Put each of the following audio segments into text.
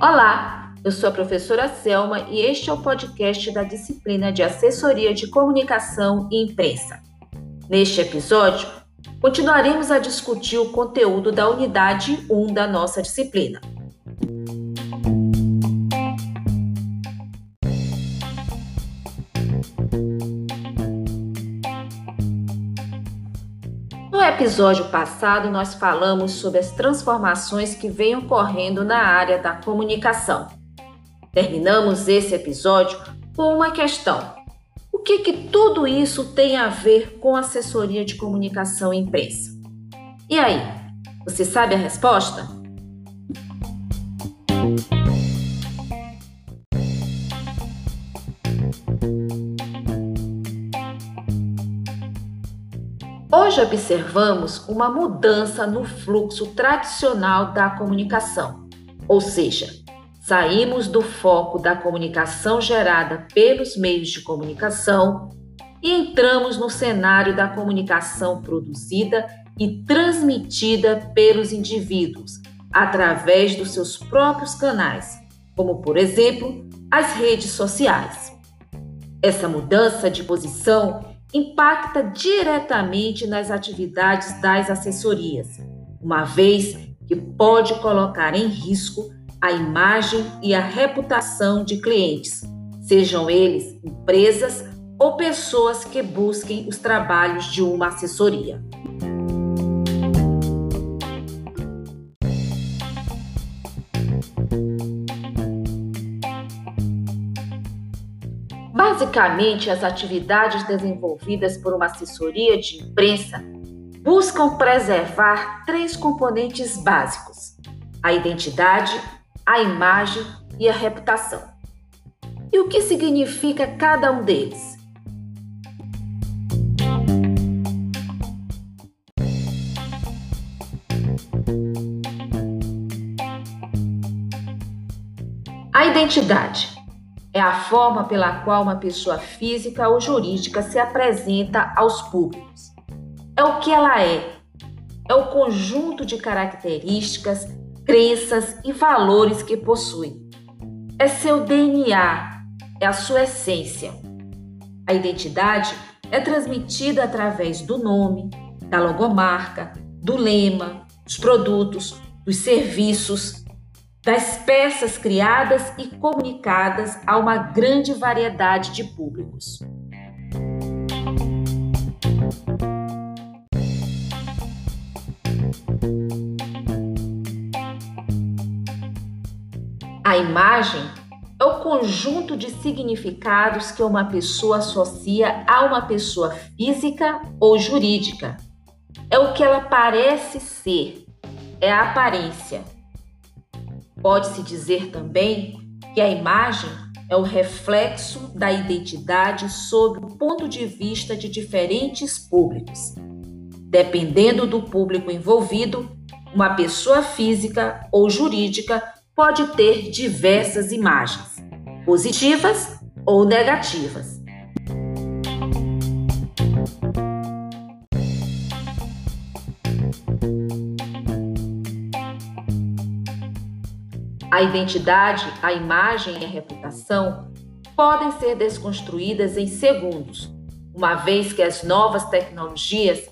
Olá, eu sou a professora Selma e este é o podcast da disciplina de Assessoria de Comunicação e Imprensa. Neste episódio, continuaremos a discutir o conteúdo da unidade 1 da nossa disciplina. Episódio passado, nós falamos sobre as transformações que vêm ocorrendo na área da comunicação. Terminamos esse episódio com uma questão: o que, que tudo isso tem a ver com assessoria de comunicação e imprensa? E aí, você sabe a resposta? Hoje observamos uma mudança no fluxo tradicional da comunicação, ou seja, saímos do foco da comunicação gerada pelos meios de comunicação e entramos no cenário da comunicação produzida e transmitida pelos indivíduos através dos seus próprios canais, como por exemplo as redes sociais. Essa mudança de posição impacta diretamente nas atividades das assessorias, uma vez que pode colocar em risco a imagem e a reputação de clientes, sejam eles empresas ou pessoas que busquem os trabalhos de uma assessoria. Basicamente, as atividades desenvolvidas por uma assessoria de imprensa buscam preservar três componentes básicos: a identidade, a imagem e a reputação. E o que significa cada um deles? A identidade é a forma pela qual uma pessoa física ou jurídica se apresenta aos públicos. É o que ela é. É o conjunto de características, crenças e valores que possui. É seu DNA, é a sua essência. A identidade é transmitida através do nome, da logomarca, do lema, dos produtos, dos serviços, das peças criadas e comunicadas a uma grande variedade de públicos. A imagem é o conjunto de significados que uma pessoa associa a uma pessoa física ou jurídica. É o que ela parece ser, é a aparência. Pode-se dizer também que a imagem é o reflexo da identidade sob o ponto de vista de diferentes públicos. Dependendo do público envolvido, uma pessoa física ou jurídica pode ter diversas imagens, positivas ou negativas. A identidade, a imagem e a reputação podem ser desconstruídas em segundos, uma vez que as novas tecnologias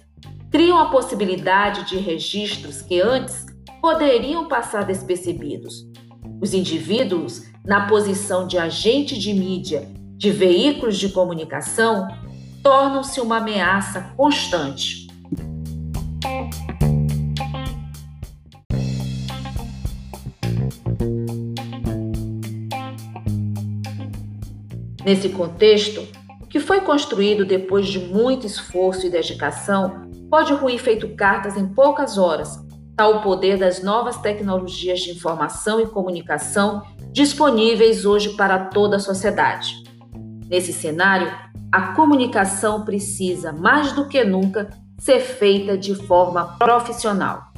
criam a possibilidade de registros que antes poderiam passar despercebidos. Os indivíduos, na posição de agente de mídia de veículos de comunicação, tornam-se uma ameaça constante. Nesse contexto, o que foi construído depois de muito esforço e dedicação pode ruir feito cartas em poucas horas, tal o poder das novas tecnologias de informação e comunicação disponíveis hoje para toda a sociedade. Nesse cenário, a comunicação precisa, mais do que nunca, ser feita de forma profissional.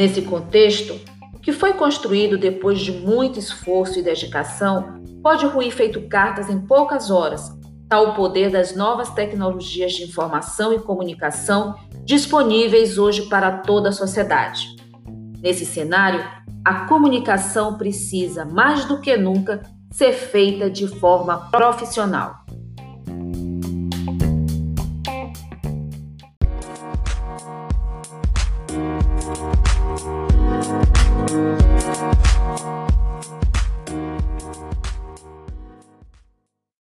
Nesse contexto, o que foi construído depois de muito esforço e dedicação pode ruir feito cartas em poucas horas, tal o poder das novas tecnologias de informação e comunicação disponíveis hoje para toda a sociedade. Nesse cenário, a comunicação precisa, mais do que nunca, ser feita de forma profissional.